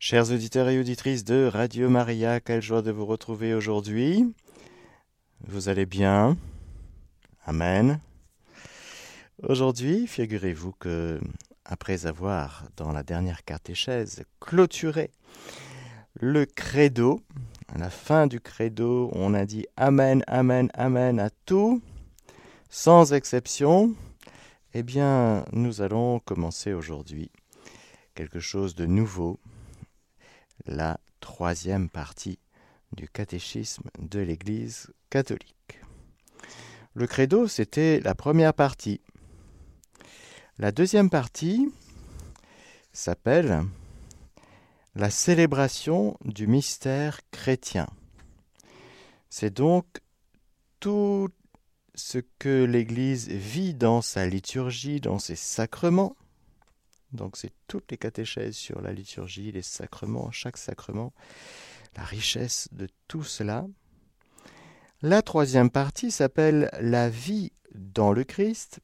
Chers auditeurs et auditrices de Radio Maria, quelle joie de vous retrouver aujourd'hui. Vous allez bien? Amen. Aujourd'hui, figurez-vous que, après avoir, dans la dernière catéchèse, clôturé le credo, à la fin du credo, on a dit Amen, Amen, Amen à tout, sans exception. Eh bien, nous allons commencer aujourd'hui quelque chose de nouveau la troisième partie du catéchisme de l'Église catholique. Le credo, c'était la première partie. La deuxième partie s'appelle la célébration du mystère chrétien. C'est donc tout ce que l'Église vit dans sa liturgie, dans ses sacrements, donc c'est toutes les catéchèses sur la liturgie, les sacrements, chaque sacrement, la richesse de tout cela. La troisième partie s'appelle la vie dans le Christ.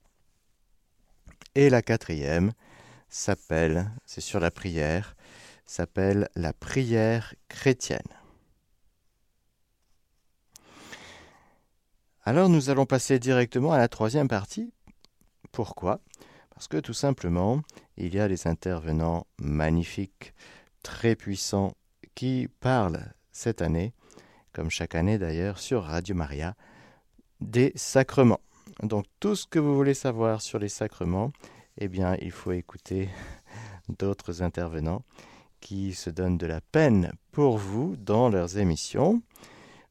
Et la quatrième s'appelle, c'est sur la prière, s'appelle la prière chrétienne. Alors nous allons passer directement à la troisième partie. Pourquoi? Parce que tout simplement, il y a des intervenants magnifiques, très puissants, qui parlent cette année, comme chaque année d'ailleurs, sur Radio Maria, des sacrements. Donc tout ce que vous voulez savoir sur les sacrements, eh bien, il faut écouter d'autres intervenants qui se donnent de la peine pour vous dans leurs émissions.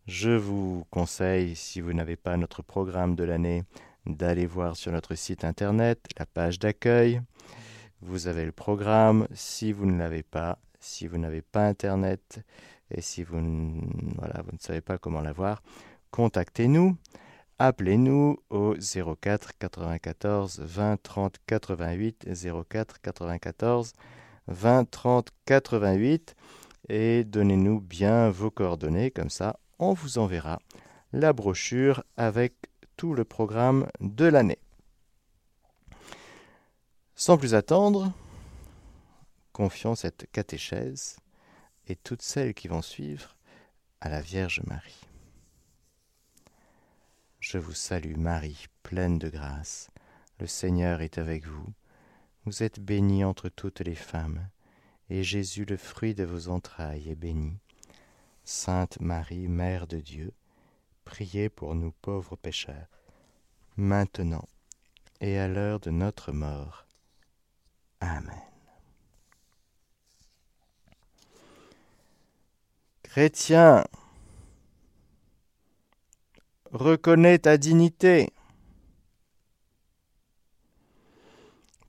Je vous conseille, si vous n'avez pas notre programme de l'année, d'aller voir sur notre site internet la page d'accueil vous avez le programme. Si vous ne l'avez pas, si vous n'avez pas Internet et si vous, voilà, vous ne savez pas comment l'avoir, contactez-nous. Appelez-nous au 04 94 20 30 88 04 94 20 30 88 et donnez-nous bien vos coordonnées comme ça on vous enverra la brochure avec tout le programme de l'année. Sans plus attendre, confions cette catéchèse et toutes celles qui vont suivre à la Vierge Marie. Je vous salue Marie, pleine de grâce. Le Seigneur est avec vous. Vous êtes bénie entre toutes les femmes, et Jésus, le fruit de vos entrailles, est béni. Sainte Marie, Mère de Dieu, priez pour nous pauvres pécheurs, maintenant et à l'heure de notre mort. Amen. Chrétien, reconnais ta dignité.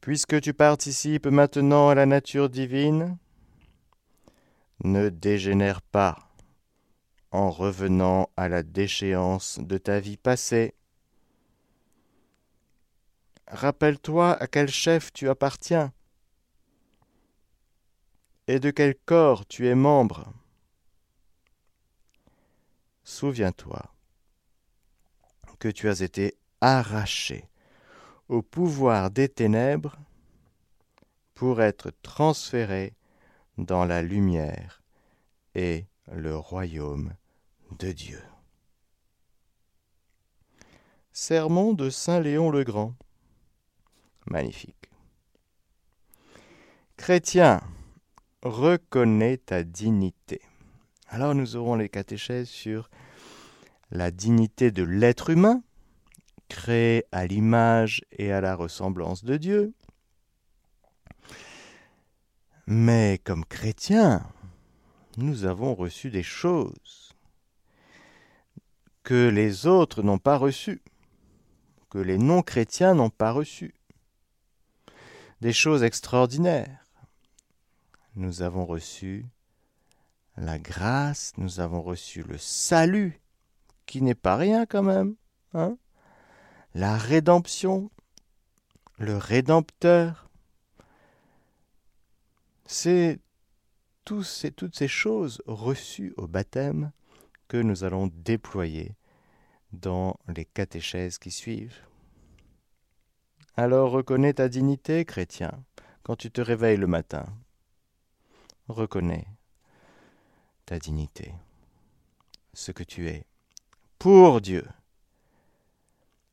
Puisque tu participes maintenant à la nature divine, ne dégénère pas en revenant à la déchéance de ta vie passée. Rappelle-toi à quel chef tu appartiens et de quel corps tu es membre? Souviens-toi que tu as été arraché au pouvoir des ténèbres pour être transféré dans la lumière et le royaume de Dieu. Sermon de Saint Léon le Grand. Magnifique. Chrétien, reconnais ta dignité. Alors nous aurons les catéchèses sur la dignité de l'être humain, créé à l'image et à la ressemblance de Dieu. Mais comme chrétiens, nous avons reçu des choses que les autres n'ont pas reçues, que les non-chrétiens n'ont pas reçues. Des choses extraordinaires nous avons reçu la grâce, nous avons reçu le salut, qui n'est pas rien quand même, hein la rédemption, le rédempteur. C'est toutes ces choses reçues au baptême que nous allons déployer dans les catéchèses qui suivent. Alors reconnais ta dignité, chrétien, quand tu te réveilles le matin. Reconnais ta dignité, ce que tu es pour Dieu,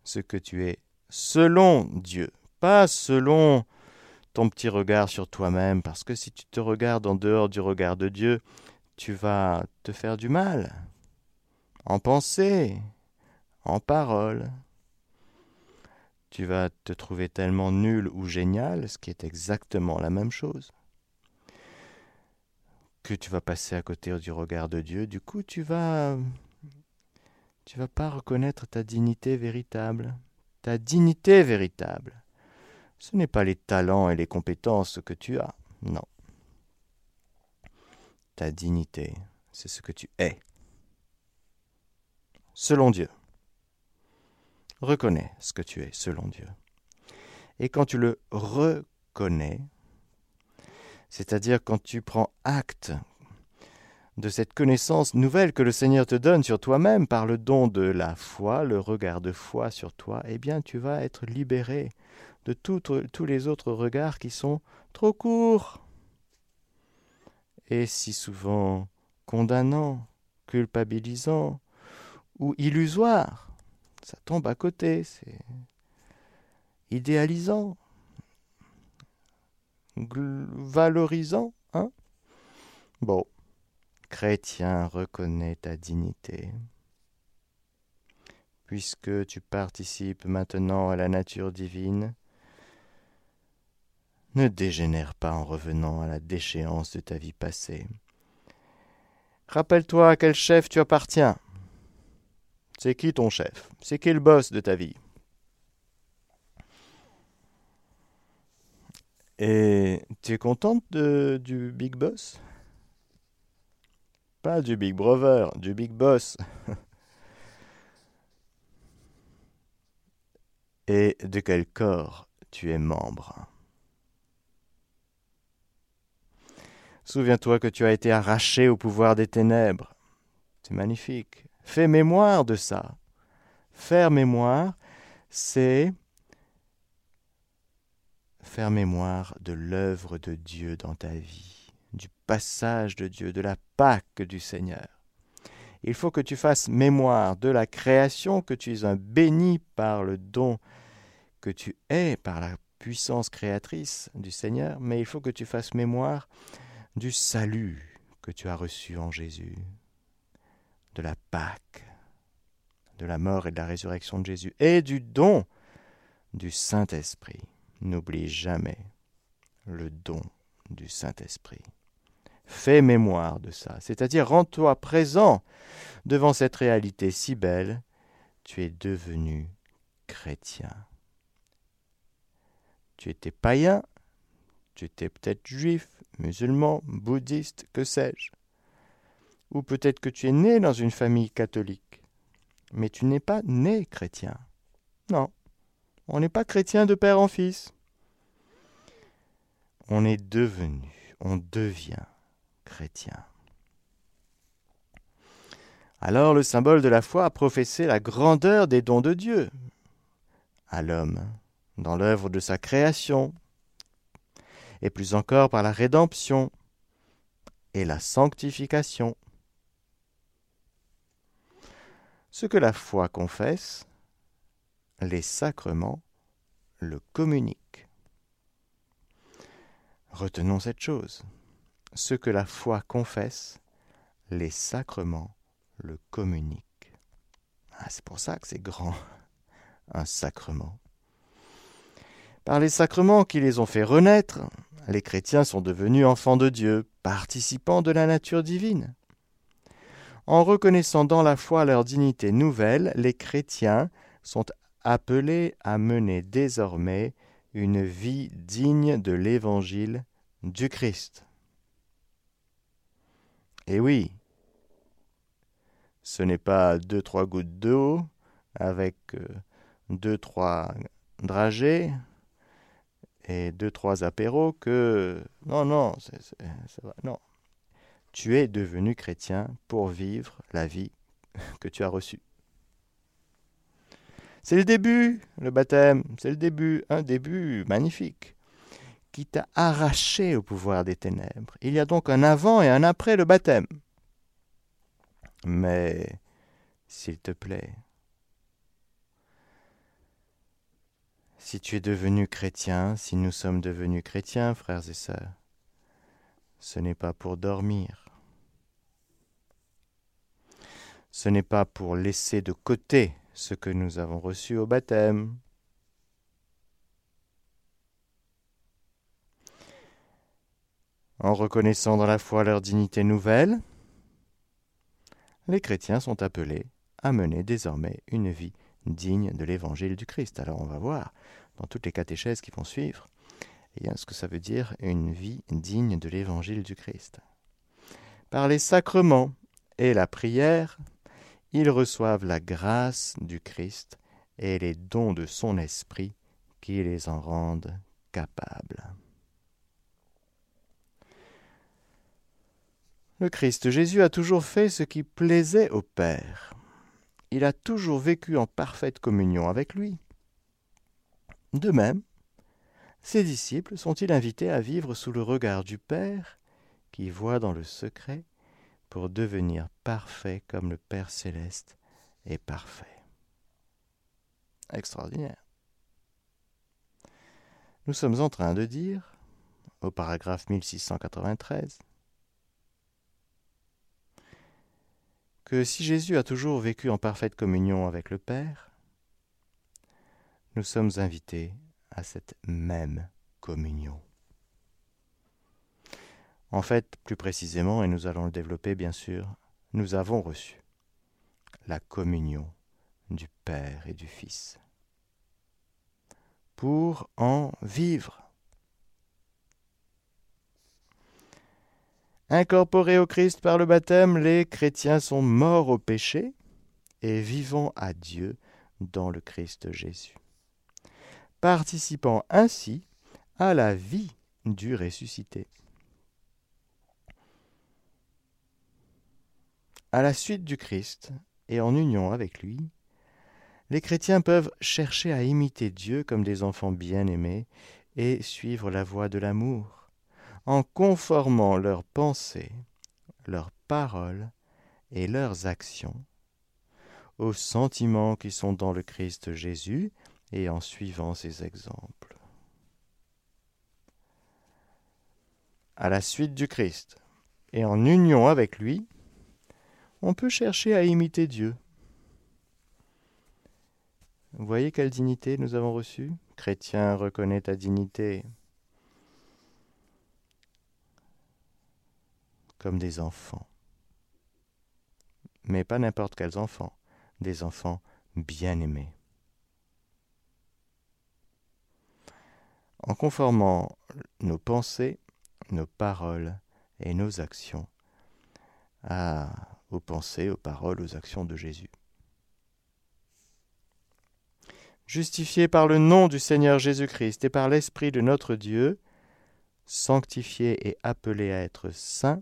ce que tu es selon Dieu, pas selon ton petit regard sur toi-même, parce que si tu te regardes en dehors du regard de Dieu, tu vas te faire du mal, en pensée, en parole. Tu vas te trouver tellement nul ou génial, ce qui est exactement la même chose que tu vas passer à côté du regard de Dieu. Du coup, tu vas tu vas pas reconnaître ta dignité véritable. Ta dignité véritable. Ce n'est pas les talents et les compétences que tu as, non. Ta dignité, c'est ce que tu es. Selon Dieu. Reconnais ce que tu es selon Dieu. Et quand tu le reconnais, c'est-à-dire quand tu prends acte de cette connaissance nouvelle que le Seigneur te donne sur toi-même par le don de la foi, le regard de foi sur toi, eh bien tu vas être libéré de tous les autres regards qui sont trop courts et si souvent condamnants, culpabilisants ou illusoires. Ça tombe à côté, c'est idéalisant valorisant, hein Bon, chrétien, reconnais ta dignité. Puisque tu participes maintenant à la nature divine, ne dégénère pas en revenant à la déchéance de ta vie passée. Rappelle-toi à quel chef tu appartiens. C'est qui ton chef? C'est qui le boss de ta vie? Et tu es contente de, du Big Boss? Pas du Big Brother, du Big Boss. Et de quel corps tu es membre? Souviens-toi que tu as été arraché au pouvoir des ténèbres. C'est magnifique. Fais mémoire de ça. Faire mémoire, c'est faire mémoire de l'œuvre de Dieu dans ta vie, du passage de Dieu, de la Pâque du Seigneur. Il faut que tu fasses mémoire de la création, que tu es un béni par le don que tu es, par la puissance créatrice du Seigneur, mais il faut que tu fasses mémoire du salut que tu as reçu en Jésus, de la Pâque, de la mort et de la résurrection de Jésus, et du don du Saint-Esprit. N'oublie jamais le don du Saint-Esprit. Fais mémoire de ça, c'est-à-dire rends-toi présent devant cette réalité si belle, tu es devenu chrétien. Tu étais païen, tu étais peut-être juif, musulman, bouddhiste, que sais-je. Ou peut-être que tu es né dans une famille catholique, mais tu n'es pas né chrétien. Non, on n'est pas chrétien de père en fils. On est devenu, on devient chrétien. Alors le symbole de la foi a professé la grandeur des dons de Dieu à l'homme, dans l'œuvre de sa création, et plus encore par la rédemption et la sanctification. Ce que la foi confesse, les sacrements le communiquent. Retenons cette chose. Ce que la foi confesse, les sacrements le communiquent. Ah, c'est pour ça que c'est grand, un sacrement. Par les sacrements qui les ont fait renaître, les chrétiens sont devenus enfants de Dieu, participants de la nature divine. En reconnaissant dans la foi leur dignité nouvelle, les chrétiens sont appelés à mener désormais une vie digne de l'évangile du Christ. Et oui, ce n'est pas deux, trois gouttes d'eau avec euh, deux, trois dragées et deux, trois apéros que... Non, non, c'est, non. Tu es devenu chrétien pour vivre la vie que tu as reçue. C'est le début, le baptême, c'est le début, un début magnifique, qui t'a arraché au pouvoir des ténèbres. Il y a donc un avant et un après le baptême. Mais, s'il te plaît, si tu es devenu chrétien, si nous sommes devenus chrétiens, frères et sœurs, ce n'est pas pour dormir. Ce n'est pas pour laisser de côté ce que nous avons reçu au baptême. En reconnaissant dans la foi leur dignité nouvelle, les chrétiens sont appelés à mener désormais une vie digne de l'évangile du Christ. Alors on va voir dans toutes les catéchèses qui vont suivre eh ce que ça veut dire une vie digne de l'évangile du Christ. Par les sacrements et la prière, ils reçoivent la grâce du Christ et les dons de son esprit qui les en rendent capables. Le Christ Jésus a toujours fait ce qui plaisait au Père. Il a toujours vécu en parfaite communion avec lui. De même, ses disciples sont-ils invités à vivre sous le regard du Père, qui voit dans le secret, pour devenir parfaits comme le Père céleste est parfait. Extraordinaire. Nous sommes en train de dire, au paragraphe 1693, que si Jésus a toujours vécu en parfaite communion avec le Père, nous sommes invités à cette même communion. En fait, plus précisément, et nous allons le développer bien sûr, nous avons reçu la communion du Père et du Fils pour en vivre. Incorporés au Christ par le baptême, les chrétiens sont morts au péché et vivant à Dieu dans le Christ Jésus, participant ainsi à la vie du ressuscité. À la suite du Christ et en union avec lui, les chrétiens peuvent chercher à imiter Dieu comme des enfants bien-aimés et suivre la voie de l'amour en conformant leurs pensées, leurs paroles et leurs actions aux sentiments qui sont dans le Christ Jésus et en suivant ses exemples. À la suite du Christ et en union avec lui, on peut chercher à imiter Dieu. Vous voyez quelle dignité nous avons reçue? Chrétien, reconnaît ta dignité. comme des enfants. Mais pas n'importe quels enfants, des enfants bien-aimés. En conformant nos pensées, nos paroles et nos actions à, aux pensées, aux paroles, aux actions de Jésus. Justifiés par le nom du Seigneur Jésus-Christ et par l'Esprit de notre Dieu, sanctifiés et appelés à être saints,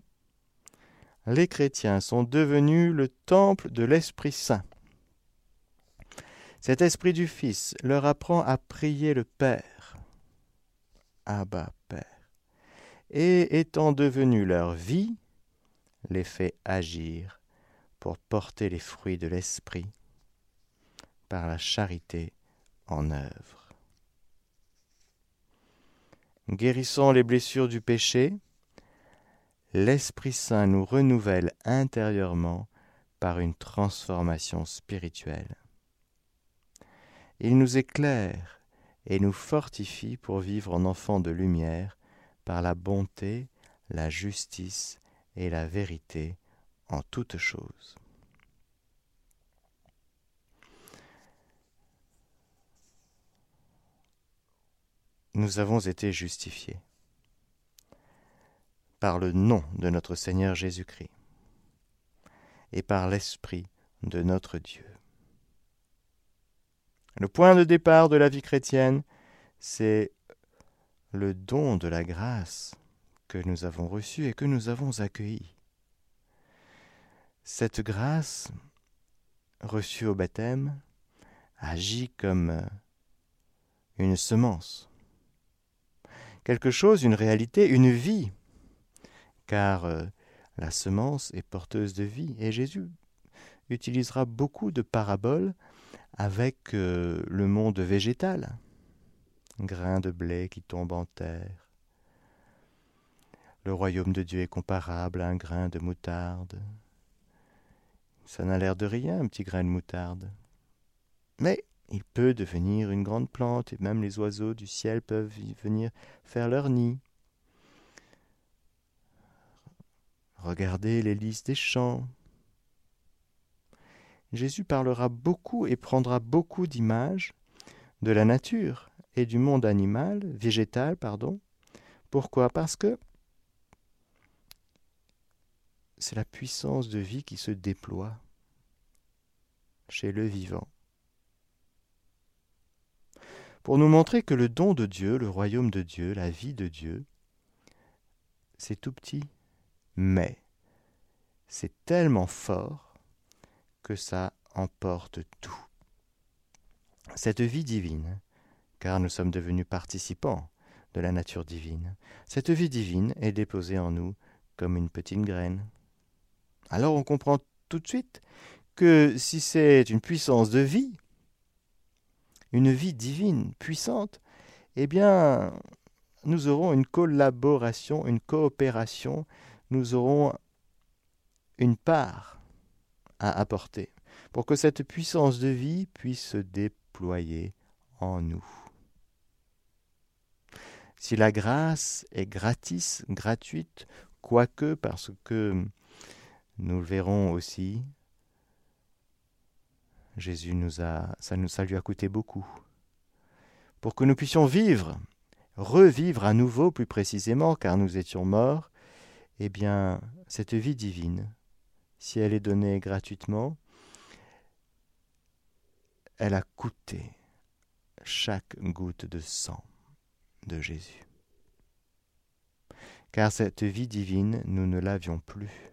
les chrétiens sont devenus le temple de l'Esprit Saint. Cet Esprit du Fils leur apprend à prier le Père. Abba Père. Et étant devenu leur vie, les fait agir pour porter les fruits de l'Esprit par la charité en œuvre. Guérissant les blessures du péché, l'Esprit Saint nous renouvelle intérieurement par une transformation spirituelle. Il nous éclaire et nous fortifie pour vivre en enfants de lumière par la bonté, la justice et la vérité en toutes choses. Nous avons été justifiés par le nom de notre Seigneur Jésus-Christ et par l'Esprit de notre Dieu. Le point de départ de la vie chrétienne, c'est le don de la grâce que nous avons reçu et que nous avons accueilli. Cette grâce reçue au baptême agit comme une semence quelque chose, une réalité, une vie. Car euh, la semence est porteuse de vie. Et Jésus utilisera beaucoup de paraboles avec euh, le monde végétal. Grain de blé qui tombe en terre. Le royaume de Dieu est comparable à un grain de moutarde. Ça n'a l'air de rien, un petit grain de moutarde. Mais il peut devenir une grande plante, et même les oiseaux du ciel peuvent y venir faire leur nid. Regardez les des champs. Jésus parlera beaucoup et prendra beaucoup d'images de la nature et du monde animal, végétal, pardon. Pourquoi? Parce que c'est la puissance de vie qui se déploie chez le vivant. Pour nous montrer que le don de Dieu, le royaume de Dieu, la vie de Dieu, c'est tout petit, mais c'est tellement fort que ça emporte tout. Cette vie divine, car nous sommes devenus participants de la nature divine, cette vie divine est déposée en nous comme une petite graine. Alors on comprend tout de suite que si c'est une puissance de vie, une vie divine, puissante, eh bien, nous aurons une collaboration, une coopération, nous aurons une part à apporter pour que cette puissance de vie puisse se déployer en nous. Si la grâce est gratis, gratuite, quoique parce que nous le verrons aussi, Jésus nous a, ça, ça lui a coûté beaucoup. Pour que nous puissions vivre, revivre à nouveau plus précisément, car nous étions morts, eh bien, cette vie divine, si elle est donnée gratuitement, elle a coûté chaque goutte de sang de Jésus. Car cette vie divine, nous ne l'avions plus.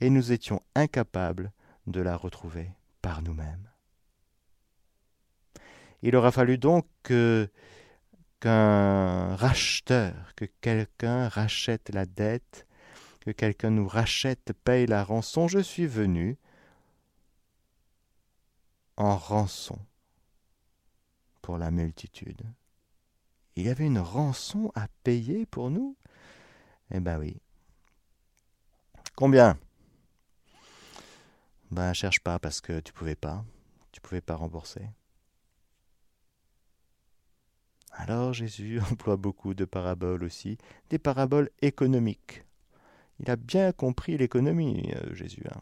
Et nous étions incapables de la retrouver par nous-mêmes. Il aura fallu donc qu'un racheteur, que quelqu'un rachète la dette, que quelqu'un nous rachète, paye la rançon. Je suis venu en rançon pour la multitude. Il y avait une rançon à payer pour nous? Eh ben oui. Combien? Ben, cherche pas parce que tu pouvais pas. Tu pouvais pas rembourser. Alors Jésus emploie beaucoup de paraboles aussi, des paraboles économiques. Il a bien compris l'économie, euh, Jésus. Hein.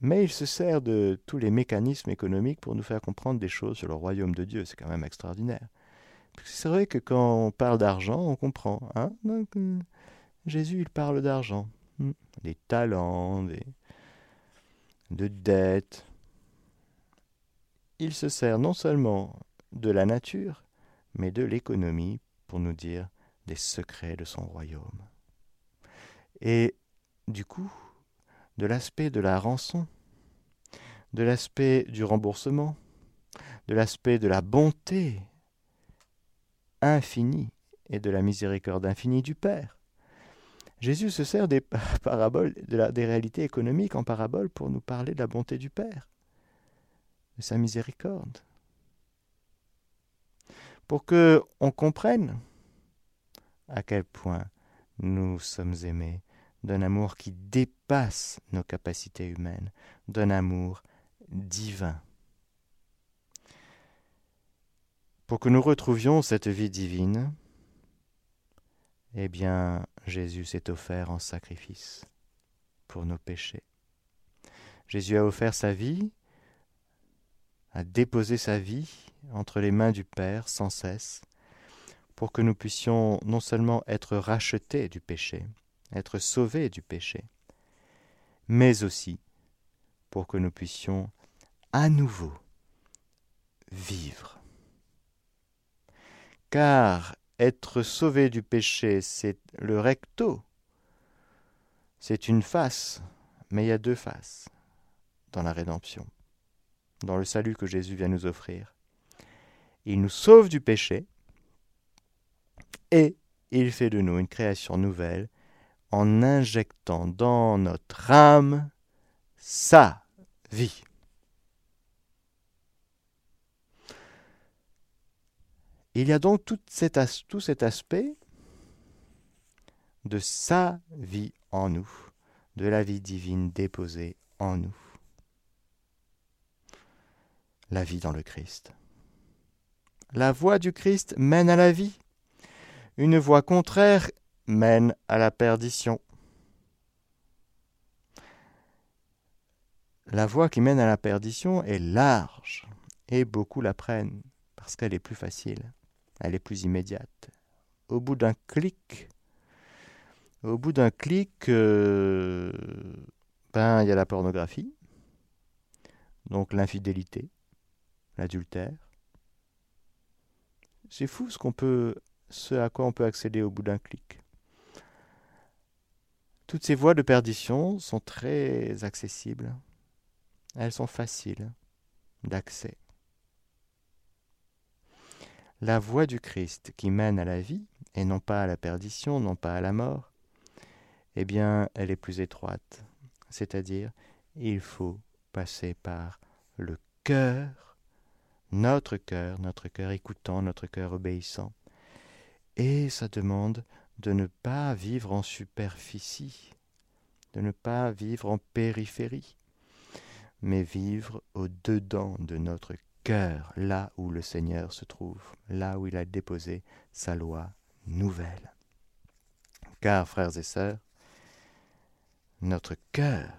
Mais il se sert de tous les mécanismes économiques pour nous faire comprendre des choses sur le royaume de Dieu. C'est quand même extraordinaire. C'est vrai que quand on parle d'argent, on comprend. Hein euh, Jésus, il parle d'argent. Hmm. Des talents, des, de dette. Il se sert non seulement de la nature, mais de l'économie pour nous dire des secrets de son royaume. Et du coup, de l'aspect de la rançon, de l'aspect du remboursement, de l'aspect de la bonté infinie et de la miséricorde infinie du Père, Jésus se sert des paraboles, de des réalités économiques en paraboles pour nous parler de la bonté du Père, de sa miséricorde. Pour que on comprenne à quel point nous sommes aimés d'un amour qui dépasse nos capacités humaines, d'un amour divin. Pour que nous retrouvions cette vie divine, eh bien, Jésus s'est offert en sacrifice pour nos péchés. Jésus a offert sa vie, a déposé sa vie entre les mains du Père sans cesse, pour que nous puissions non seulement être rachetés du péché, être sauvés du péché, mais aussi pour que nous puissions à nouveau vivre. Car être sauvé du péché, c'est le recto. C'est une face, mais il y a deux faces dans la rédemption, dans le salut que Jésus vient nous offrir. Il nous sauve du péché, et il fait de nous une création nouvelle en injectant dans notre âme sa vie. Il y a donc tout cet, aspect de sa vie en nous, de la vie divine déposée en nous. La vie dans le Christ. La voie du Christ mène à la vie. Une voie contraire mène à la perdition. La voie qui mène à la perdition est large et beaucoup la prennent parce qu'elle est plus facile, elle est plus immédiate. Au bout d'un clic, au bout d'un clic, euh, ben il y a la pornographie, donc l'infidélité, l'adultère. C'est fou ce qu'on peut, ce à quoi on peut accéder au bout d'un clic. Toutes ces voies de perdition sont très accessibles. Elles sont faciles d'accès. La voie du Christ qui mène à la vie, et non pas à la perdition, non pas à la mort, eh bien, elle est plus étroite. C'est-à-dire, il faut passer par le cœur, notre cœur, notre cœur écoutant, notre cœur obéissant. Et ça demande de ne pas vivre en superficie, de ne pas vivre en périphérie, mais vivre au-dedans de notre cœur, là où le Seigneur se trouve, là où il a déposé sa loi nouvelle. Car, frères et sœurs, notre cœur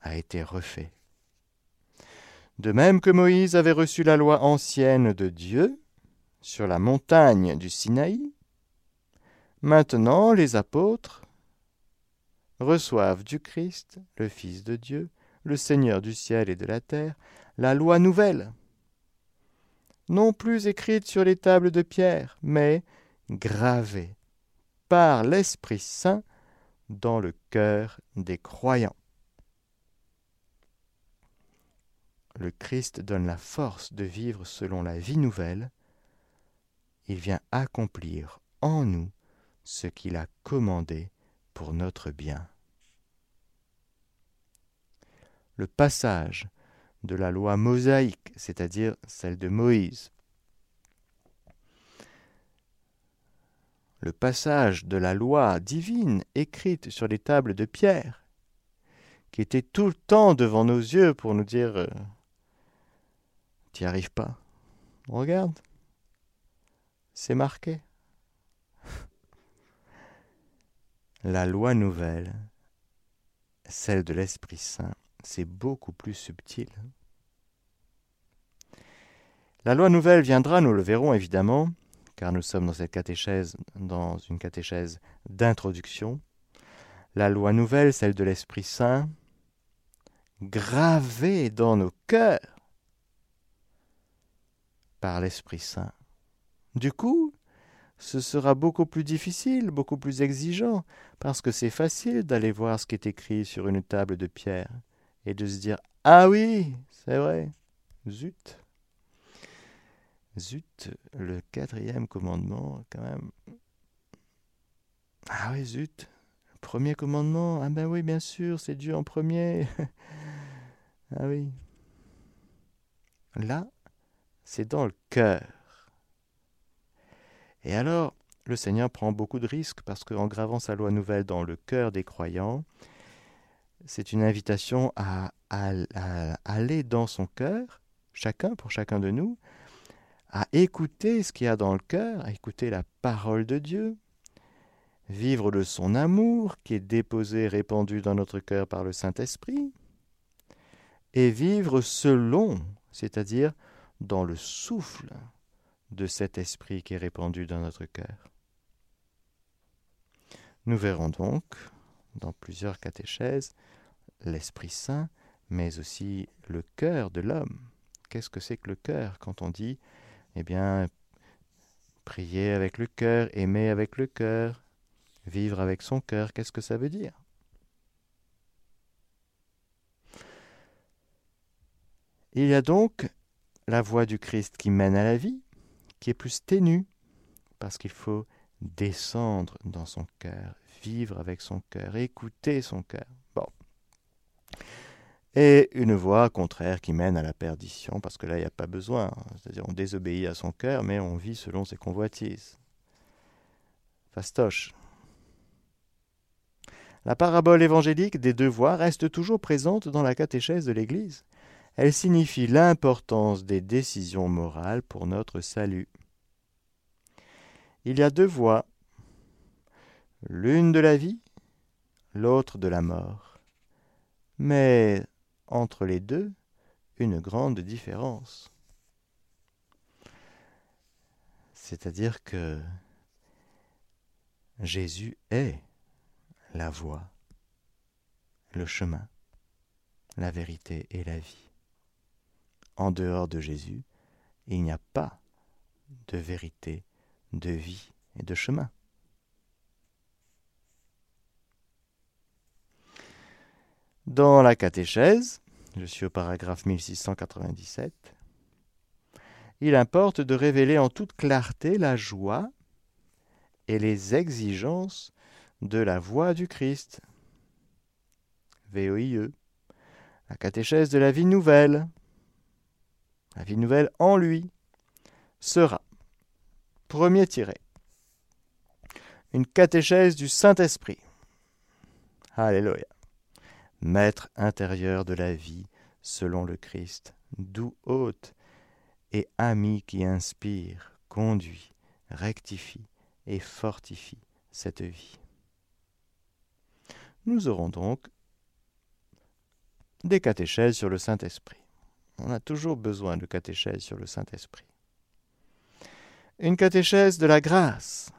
a été refait. De même que Moïse avait reçu la loi ancienne de Dieu sur la montagne du Sinaï, Maintenant, les apôtres reçoivent du Christ, le Fils de Dieu, le Seigneur du ciel et de la terre, la loi nouvelle, non plus écrite sur les tables de pierre, mais gravée par l'Esprit Saint dans le cœur des croyants. Le Christ donne la force de vivre selon la vie nouvelle. Il vient accomplir en nous ce qu'il a commandé pour notre bien. Le passage de la loi mosaïque, c'est-à-dire celle de Moïse, le passage de la loi divine écrite sur les tables de pierre, qui était tout le temps devant nos yeux pour nous dire euh, Tu n'y arrives pas. Regarde, c'est marqué. La loi nouvelle, celle de l'Esprit Saint, c'est beaucoup plus subtil. La loi nouvelle viendra, nous le verrons évidemment, car nous sommes dans cette catéchèse, dans une catéchèse d'introduction. La loi nouvelle, celle de l'Esprit Saint, gravée dans nos cœurs par l'Esprit Saint. Du coup, ce sera beaucoup plus difficile, beaucoup plus exigeant, parce que c'est facile d'aller voir ce qui est écrit sur une table de pierre et de se dire Ah oui, c'est vrai, zut. Zut, le quatrième commandement, quand même. Ah oui, zut, premier commandement, ah ben oui, bien sûr, c'est Dieu en premier. ah oui. Là, c'est dans le cœur. Et alors, le Seigneur prend beaucoup de risques parce qu'en gravant sa loi nouvelle dans le cœur des croyants, c'est une invitation à, aller dans son cœur, chacun pour chacun de nous, à écouter ce qu'il y a dans le cœur, à écouter la parole de Dieu, vivre de son amour qui est déposé, répandu dans notre cœur par le Saint-Esprit, et vivre selon, c'est-à-dire dans le souffle de cet esprit qui est répandu dans notre cœur. Nous verrons donc, dans plusieurs catéchèses, l'Esprit Saint, mais aussi le cœur de l'homme. Qu'est-ce que c'est que le cœur quand on dit, eh bien, prier avec le cœur, aimer avec le cœur, vivre avec son cœur, qu'est-ce que ça veut dire? Il y a donc la voie du Christ qui mène à la vie, qui est plus ténue, parce qu'il faut descendre dans son cœur, vivre avec son cœur, écouter son cœur. Et une voie contraire qui mène à la perdition, parce que là, il n'y a pas besoin. C'est-à-dire, on désobéit à son cœur, mais on vit selon ses convoitises. Fastoche. La parabole évangélique des deux voies reste toujours présente dans la catéchèse de l'Église. Elle signifie l'importance des décisions morales pour notre salut. Il y a deux voies, l'une de la vie, l'autre de la mort. Mais entre les deux, une grande différence. C'est-à-dire que Jésus est la voie, le chemin, la vérité et la vie. En dehors de Jésus, il n'y a pas de vérité, de vie et de chemin. Dans la catéchèse, je suis au paragraphe 1697, il importe de révéler en toute clarté la joie et les exigences de la voix du Christ. VOIE. La catéchèse de la vie nouvelle. La vie nouvelle en lui sera, premier tiré, une catéchèse du Saint-Esprit. Alléluia. Maître intérieur de la vie selon le Christ, doux hôte et ami qui inspire, conduit, rectifie et fortifie cette vie. Nous aurons donc des catéchèses sur le Saint-Esprit. On a toujours besoin de catéchèses sur le Saint-Esprit. Une catéchèse de la grâce,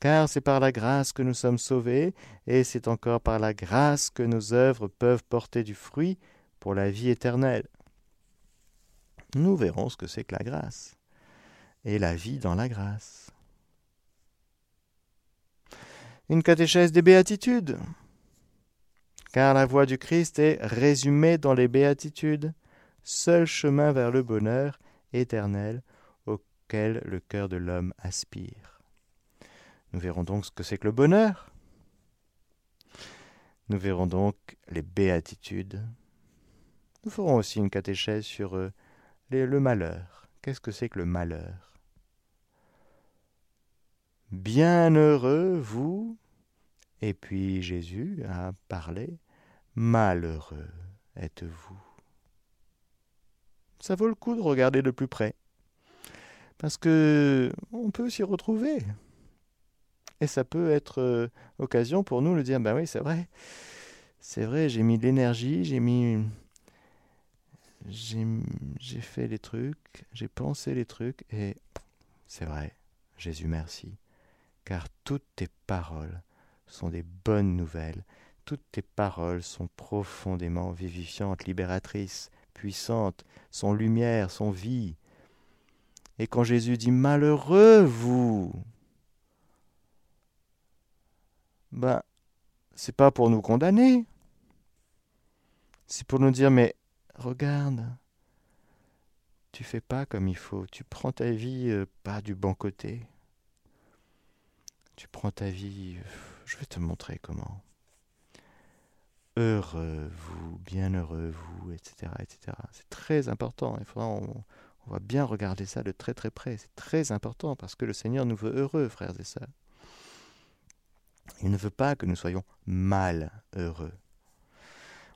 car c'est par la grâce que nous sommes sauvés, et c'est encore par la grâce que nos œuvres peuvent porter du fruit pour la vie éternelle. Nous verrons ce que c'est que la grâce, et la vie dans la grâce. Une catéchèse des béatitudes, car la voie du Christ est résumée dans les béatitudes, seul chemin vers le bonheur éternel auquel le cœur de l'homme aspire. Nous verrons donc ce que c'est que le bonheur. Nous verrons donc les béatitudes. Nous ferons aussi une catéchèse sur euh, le malheur. Qu'est-ce que c'est que le malheur? Bienheureux vous, et puis Jésus a parlé Malheureux êtes-vous. Ça vaut le coup de regarder de plus près. Parce que on peut s'y retrouver. Et ça peut être euh, occasion pour nous de dire ben oui, c'est vrai. C'est vrai, j'ai mis de l'énergie, j'ai mis j'ai fait les trucs, j'ai pensé les trucs et c'est vrai. Jésus merci car toutes tes paroles sont des bonnes nouvelles toutes tes paroles sont profondément vivifiantes, libératrices, puissantes, sont lumière, sont vie. Et quand Jésus dit Malheureux vous, ben, c'est pas pour nous condamner. C'est pour nous dire Mais regarde, tu fais pas comme il faut, tu prends ta vie euh, pas du bon côté. Tu prends ta vie, je vais te montrer comment heureux vous, bienheureux vous, etc. etc. C'est très important. Il faudra, on, on, va bien regarder ça de très très près. C'est très important parce que le Seigneur nous veut heureux, frères et sœurs. Il ne veut pas que nous soyons mal heureux.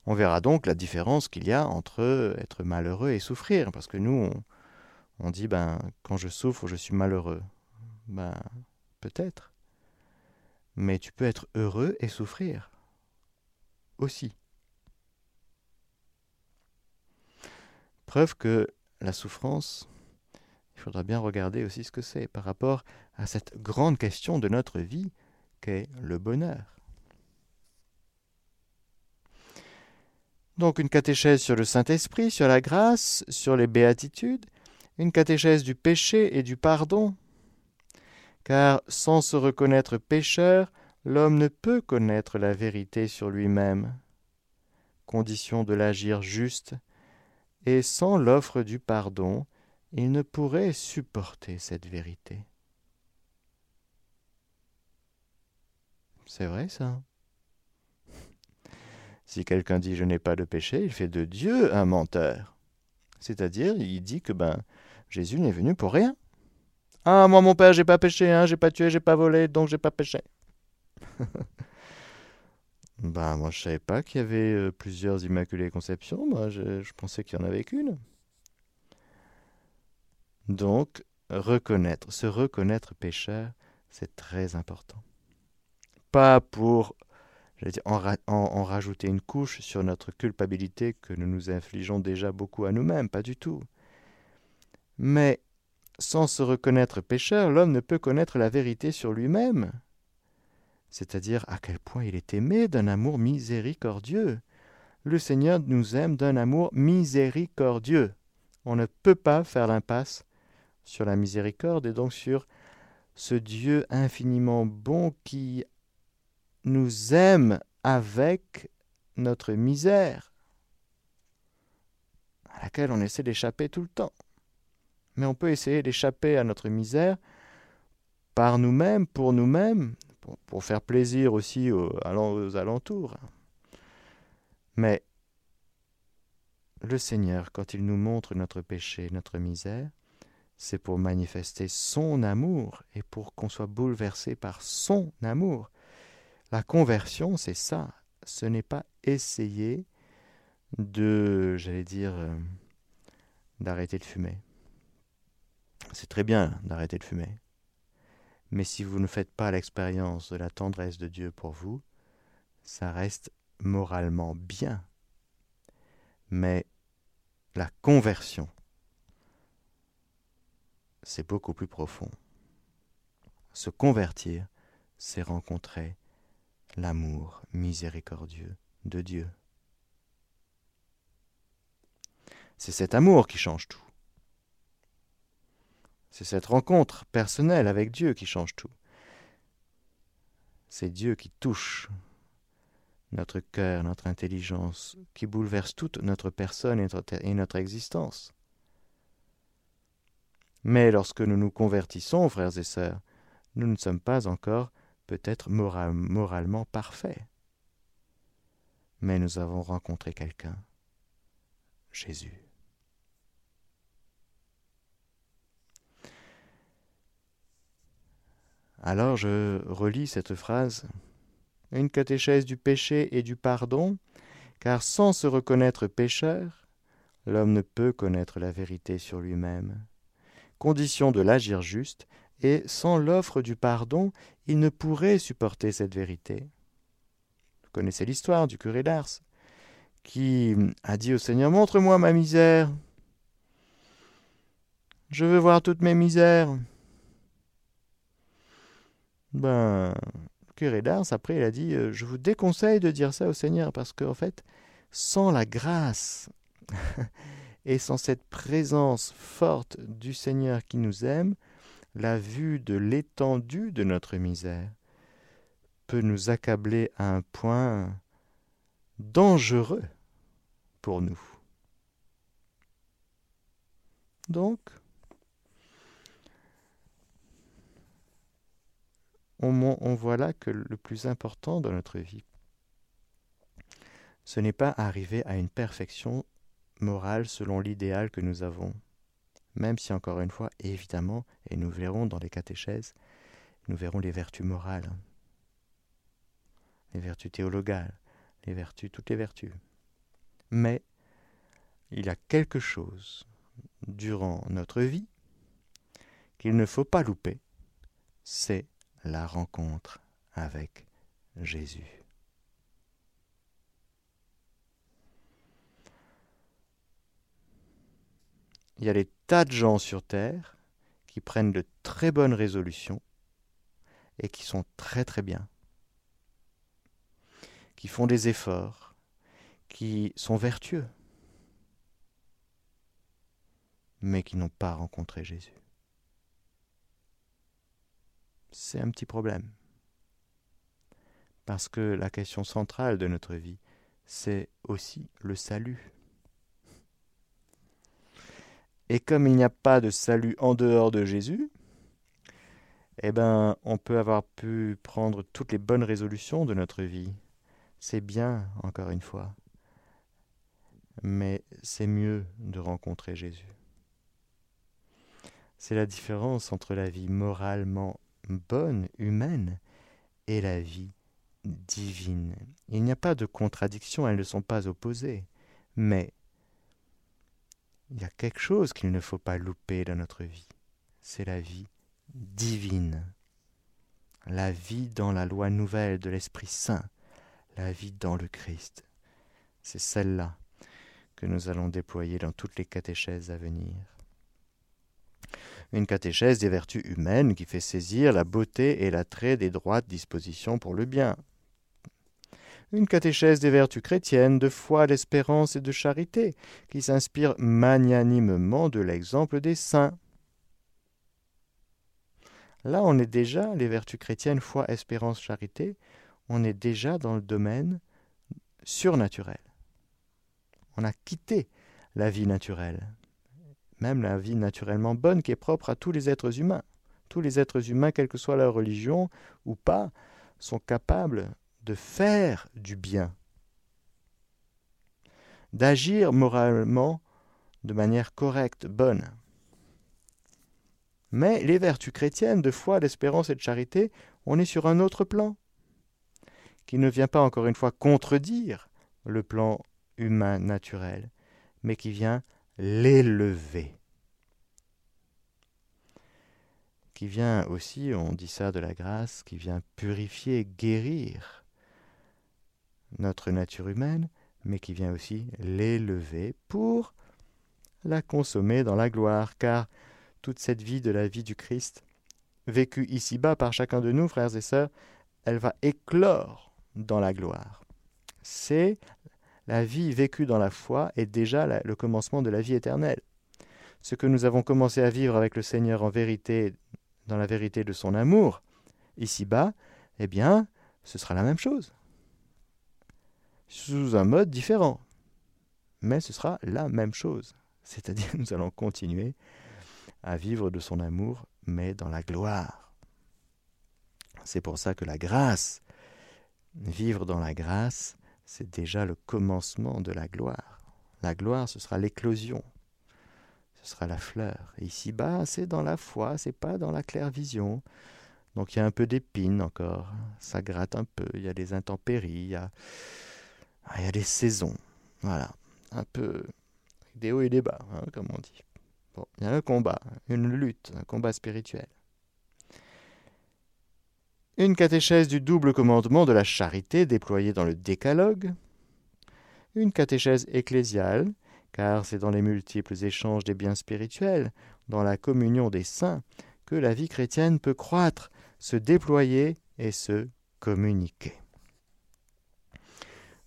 On verra donc la différence qu'il y a entre être malheureux et souffrir, parce que nous, on, on dit, ben, quand je souffre, je suis malheureux. Ben, peut-être. Mais tu peux être heureux et souffrir aussi. Preuve que la souffrance, il faudra bien regarder aussi ce que c'est par rapport à cette grande question de notre vie qu'est le bonheur. Donc une catéchèse sur le Saint-Esprit, sur la grâce, sur les béatitudes, une catéchèse du péché et du pardon. Car sans se reconnaître pécheur, l'homme ne peut connaître la vérité sur lui-même, condition de l'agir juste, et sans l'offre du pardon, il ne pourrait supporter cette vérité. C'est vrai ça. Si quelqu'un dit je n'ai pas de péché, il fait de Dieu un menteur. C'est-à-dire, il dit que ben Jésus n'est venu pour rien. Ah, moi mon père, j'ai pas péché, hein, j'ai pas tué, j'ai pas volé, donc j'ai pas péché. ben moi je savais pas qu'il y avait euh, plusieurs Immaculées Conceptions, moi je, je pensais qu'il y en avait qu'une. Donc, reconnaître, se reconnaître pécheur, c'est très important. Pas pour en, en, rajouter une couche sur notre culpabilité que nous nous infligeons déjà beaucoup à nous-mêmes, pas du tout. Mais sans se reconnaître pécheur, l'homme ne peut connaître la vérité sur lui-même, c'est-à-dire à quel point il est aimé d'un amour miséricordieux. Le Seigneur nous aime d'un amour miséricordieux. On ne peut pas faire l'impasse sur la miséricorde et donc sur ce Dieu infiniment bon qui nous aime avec notre misère, à laquelle on essaie d'échapper tout le temps. Mais on peut essayer d'échapper à notre misère par nous-mêmes, pour nous-mêmes, pour, faire plaisir aussi aux, aux alentours. Mais le Seigneur, quand il nous montre notre péché, notre misère, c'est pour manifester son amour et pour qu'on soit bouleversé par son amour. La conversion, c'est ça. Ce n'est pas essayer de, j'allais dire, euh, d'arrêter de fumer. C'est très bien d'arrêter de fumer. Mais si vous ne faites pas l'expérience de la tendresse de Dieu pour vous, ça reste moralement bien. Mais la conversion, c'est beaucoup plus profond. Se convertir, c'est rencontrer l'amour miséricordieux de Dieu. C'est cet amour qui change tout. C'est cette rencontre personnelle avec Dieu qui change tout. C'est Dieu qui touche notre cœur, notre intelligence, qui bouleverse toute notre personne et notre, existence. Mais lorsque nous nous convertissons, frères et sœurs, nous ne sommes pas encore peut-être moralement parfaits. Mais nous avons rencontré quelqu'un, Jésus. Alors je relis cette phrase. Une catéchèse du péché et du pardon, car sans se reconnaître pécheur, l'homme ne peut connaître la vérité sur lui-même condition de l'agir juste, et sans l'offre du pardon, ne pourrait supporter cette vérité. Vous connaissez l'histoire du curé d'Ars, qui a dit au Seigneur Montre-moi ma misère. Je veux voir toutes mes misères. Ben, le curé d'Ars, après, il a dit euh, Je vous déconseille de dire ça au Seigneur, parce qu'en fait, sans la grâce et sans cette présence forte du Seigneur qui nous aime, la vue de l'étendue de notre misère peut nous accabler à un point dangereux pour nous. Donc, on, voit là que le plus important dans notre vie, ce n'est pas arriver à une perfection morale selon l'idéal que nous avons. Même si, encore une fois, évidemment, et nous verrons dans les catéchèses, nous verrons les vertus morales, les vertus théologales, les vertus, toutes les vertus. Mais il y a quelque chose durant notre vie qu'il ne faut pas louper, c'est la rencontre avec Jésus. Il y a des tas de gens sur Terre qui prennent de très bonnes résolutions et qui sont très très bien, qui font des efforts, qui sont vertueux, mais qui n'ont pas rencontré Jésus. C'est un petit problème. Parce que la question centrale de notre vie, c'est aussi le salut. Et comme il n'y a pas de salut en dehors de Jésus, eh ben, on peut avoir pu prendre toutes les bonnes résolutions de notre vie. C'est bien, encore une fois. Mais c'est mieux de rencontrer Jésus. C'est la différence entre la vie moralement bonne, humaine, et la vie divine. Il n'y a pas de contradiction, elles ne sont pas opposées. Mais il y a quelque chose qu'il ne faut pas louper dans notre vie. C'est la vie divine. La vie dans la loi nouvelle de l'Esprit Saint. La vie dans le Christ. C'est celle-là que nous allons déployer dans toutes les catéchèses à venir. Une catéchèse des vertus humaines qui fait saisir la beauté et l'attrait des droites dispositions pour le bien. Une catéchèse des vertus chrétiennes, de foi, d'espérance et de charité, qui s'inspire magnanimement de l'exemple des saints. Là, on est déjà, les vertus chrétiennes, foi, espérance, charité, on est déjà dans le domaine surnaturel. On a quitté la vie naturelle, même la vie naturellement bonne qui est propre à tous les êtres humains. Tous les êtres humains, quelle que soit leur religion ou pas, sont capables de faire du bien, d'agir moralement de manière correcte, bonne. Mais les vertus chrétiennes de foi, d'espérance et de charité, on est sur un autre plan, qui ne vient pas encore une fois contredire le plan humain naturel, mais qui vient l'élever. Qui vient aussi, on dit ça de la grâce, qui vient purifier, guérir notre nature humaine, mais qui vient aussi l'élever pour la consommer dans la gloire, car toute cette vie de la vie du Christ, vécue ici-bas par chacun de nous, frères et sœurs, elle va éclore dans la gloire. C'est la vie vécue dans la foi est déjà le commencement de la vie éternelle. Ce que nous avons commencé à vivre avec le Seigneur en vérité, dans la vérité de son amour, ici-bas, eh bien, ce sera la même chose. Sous un mode différent. Mais ce sera la même chose. C'est-à-dire nous allons continuer à vivre de son amour, mais dans la gloire. C'est pour ça que la grâce, vivre dans la grâce, c'est déjà le commencement de la gloire. La gloire, ce sera l'éclosion, ce sera la fleur. Ici-bas, c'est dans la foi, c'est pas dans la claire vision. Donc il y a un peu d'épines encore, ça gratte un peu, il y a des intempéries, il y a, il y a des saisons. Voilà, un peu des hauts et des bas, hein, comme on dit il y a un combat, une lutte, un combat spirituel. Une catéchèse du double commandement de la charité déployée dans le décalogue. Une catéchèse ecclésiale, car c'est dans les multiples échanges des biens spirituels, dans la communion des saints, que la vie chrétienne peut croître, se déployer et se communiquer.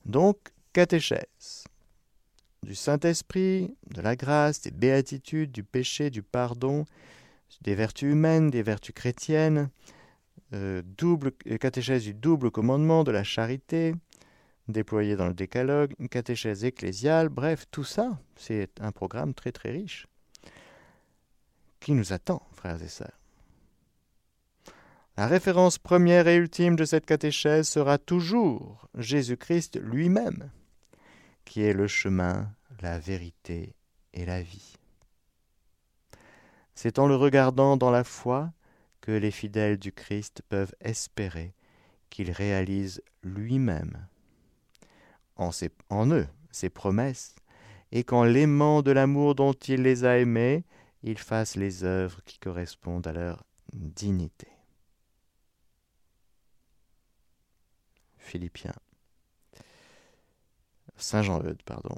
Donc, catéchèse du Saint-Esprit, de la grâce, des béatitudes, du péché, du pardon, des vertus humaines, des vertus chrétiennes, euh, double, euh, catéchèse du double commandement, de la charité, déployé dans le décalogue, une catéchèse ecclésiale, bref, tout ça, c'est un programme très très riche qui nous attend, frères et sœurs. La référence première et ultime de cette catéchèse sera toujours Jésus-Christ lui-même qui est le chemin, la vérité et la vie. C'est en le regardant dans la foi que les fidèles du Christ peuvent espérer qu'il réalise lui-même en, eux ses promesses, et qu'en l'aimant de l'amour dont il les a aimés, il fasse les œuvres qui correspondent à leur dignité. Philippiens Saint Jean-Eudes, pardon.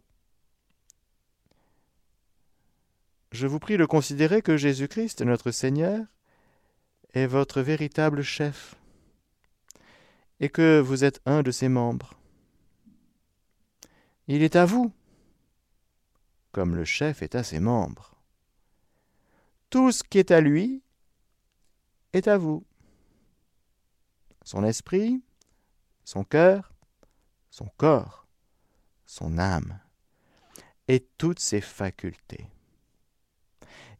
Je vous prie de considérer que Jésus-Christ, notre Seigneur, est votre véritable chef, et que vous êtes un de ses membres. Il est à vous, comme le chef est à ses membres. Tout ce qui est à lui est à vous. Son esprit, son cœur, son corps son âme et toutes ses facultés.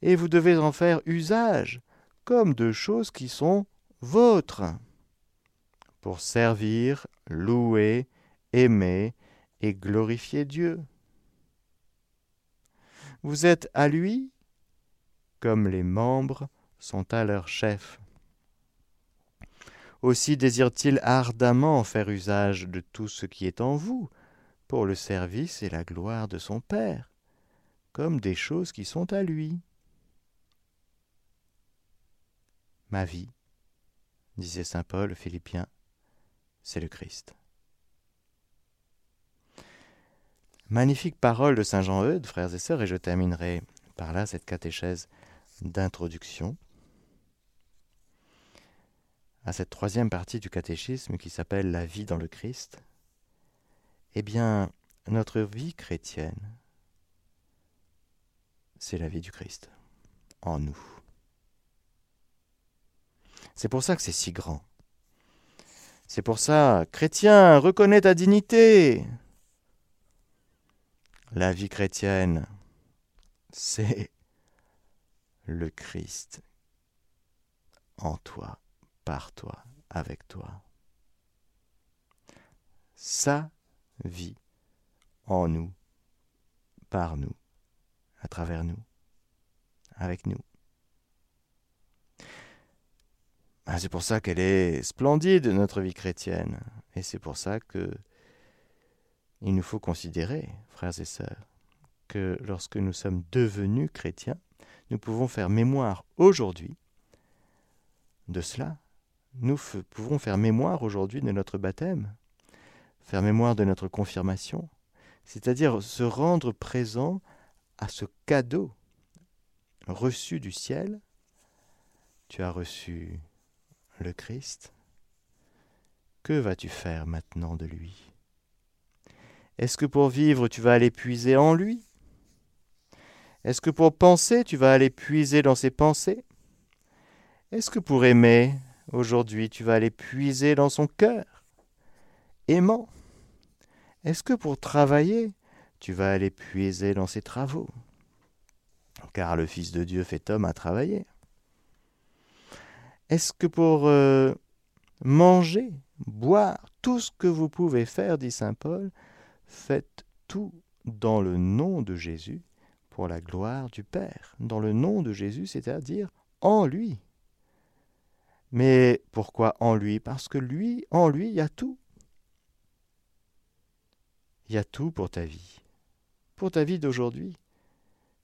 Et vous devez en faire usage comme de choses qui sont vôtres, pour servir, louer, aimer et glorifier Dieu. Vous êtes à lui comme les membres sont à leur chef. Aussi désire-t-il ardemment faire usage de tout ce qui est en vous, pour le service et la gloire de son Père, comme des choses qui sont à lui. Ma vie, disait saint Paul aux Philippiens, c'est le Christ. Magnifique parole de saint Jean-Eudes, frères et sœurs, et je terminerai par là cette catéchèse d'introduction à cette troisième partie du catéchisme qui s'appelle la vie dans le Christ, eh bien, notre vie chrétienne, c'est la vie du Christ en nous. C'est pour ça que c'est si grand. C'est pour ça, chrétien, reconnais ta dignité. La vie chrétienne, c'est le Christ en toi par toi, avec toi. Sa vie en nous, par nous, à travers nous, avec nous. Ah, c'est pour ça qu'elle est splendide, notre vie chrétienne. Et c'est pour ça que il nous faut considérer, frères et sœurs, que lorsque nous sommes devenus chrétiens, nous pouvons faire mémoire aujourd'hui de cela, nous pouvons faire mémoire aujourd'hui de notre baptême, faire mémoire de notre confirmation, c'est-à-dire se rendre présent à ce cadeau reçu du ciel. Tu as reçu le Christ. Que vas-tu faire maintenant de lui? Est-ce que pour vivre tu vas aller puiser en lui? Est-ce que pour penser tu vas aller puiser dans ses pensées? Est-ce que pour aimer Aujourd'hui, tu vas aller puiser dans son cœur, aimant. Est-ce que pour travailler, tu vas aller puiser dans ses travaux? Car le Fils de Dieu fait homme à travailler. Est-ce que pour euh, manger, boire, tout ce que vous pouvez faire, dit Saint Paul, faites tout dans le nom de Jésus pour la gloire du Père? Dans le nom de Jésus, c'est-à-dire en lui. Mais pourquoi en lui? Parce que lui, en lui, il y a tout. Il y a tout pour ta vie. Pour ta vie d'aujourd'hui.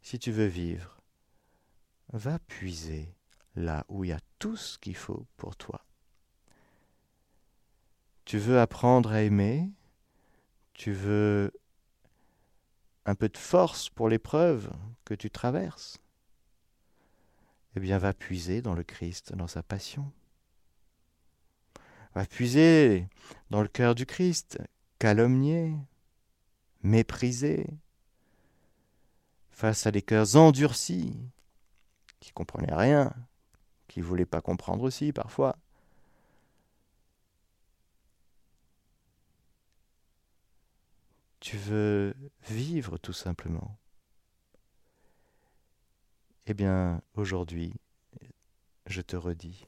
Si tu veux vivre, va puiser là où il y a tout ce qu'il faut pour toi. Tu veux apprendre à aimer, tu veux un peu de force pour l'épreuve que tu traverses, eh bien va puiser dans le Christ, dans sa passion puiser dans le cœur du Christ, calomnier, méprisé, face à des cœurs endurcis, qui comprenaient rien, qui voulaient pas comprendre aussi parfois. Tu veux vivre tout simplement. Eh bien, aujourd'hui, je te redis,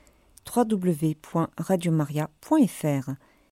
www.radiomaria.fr.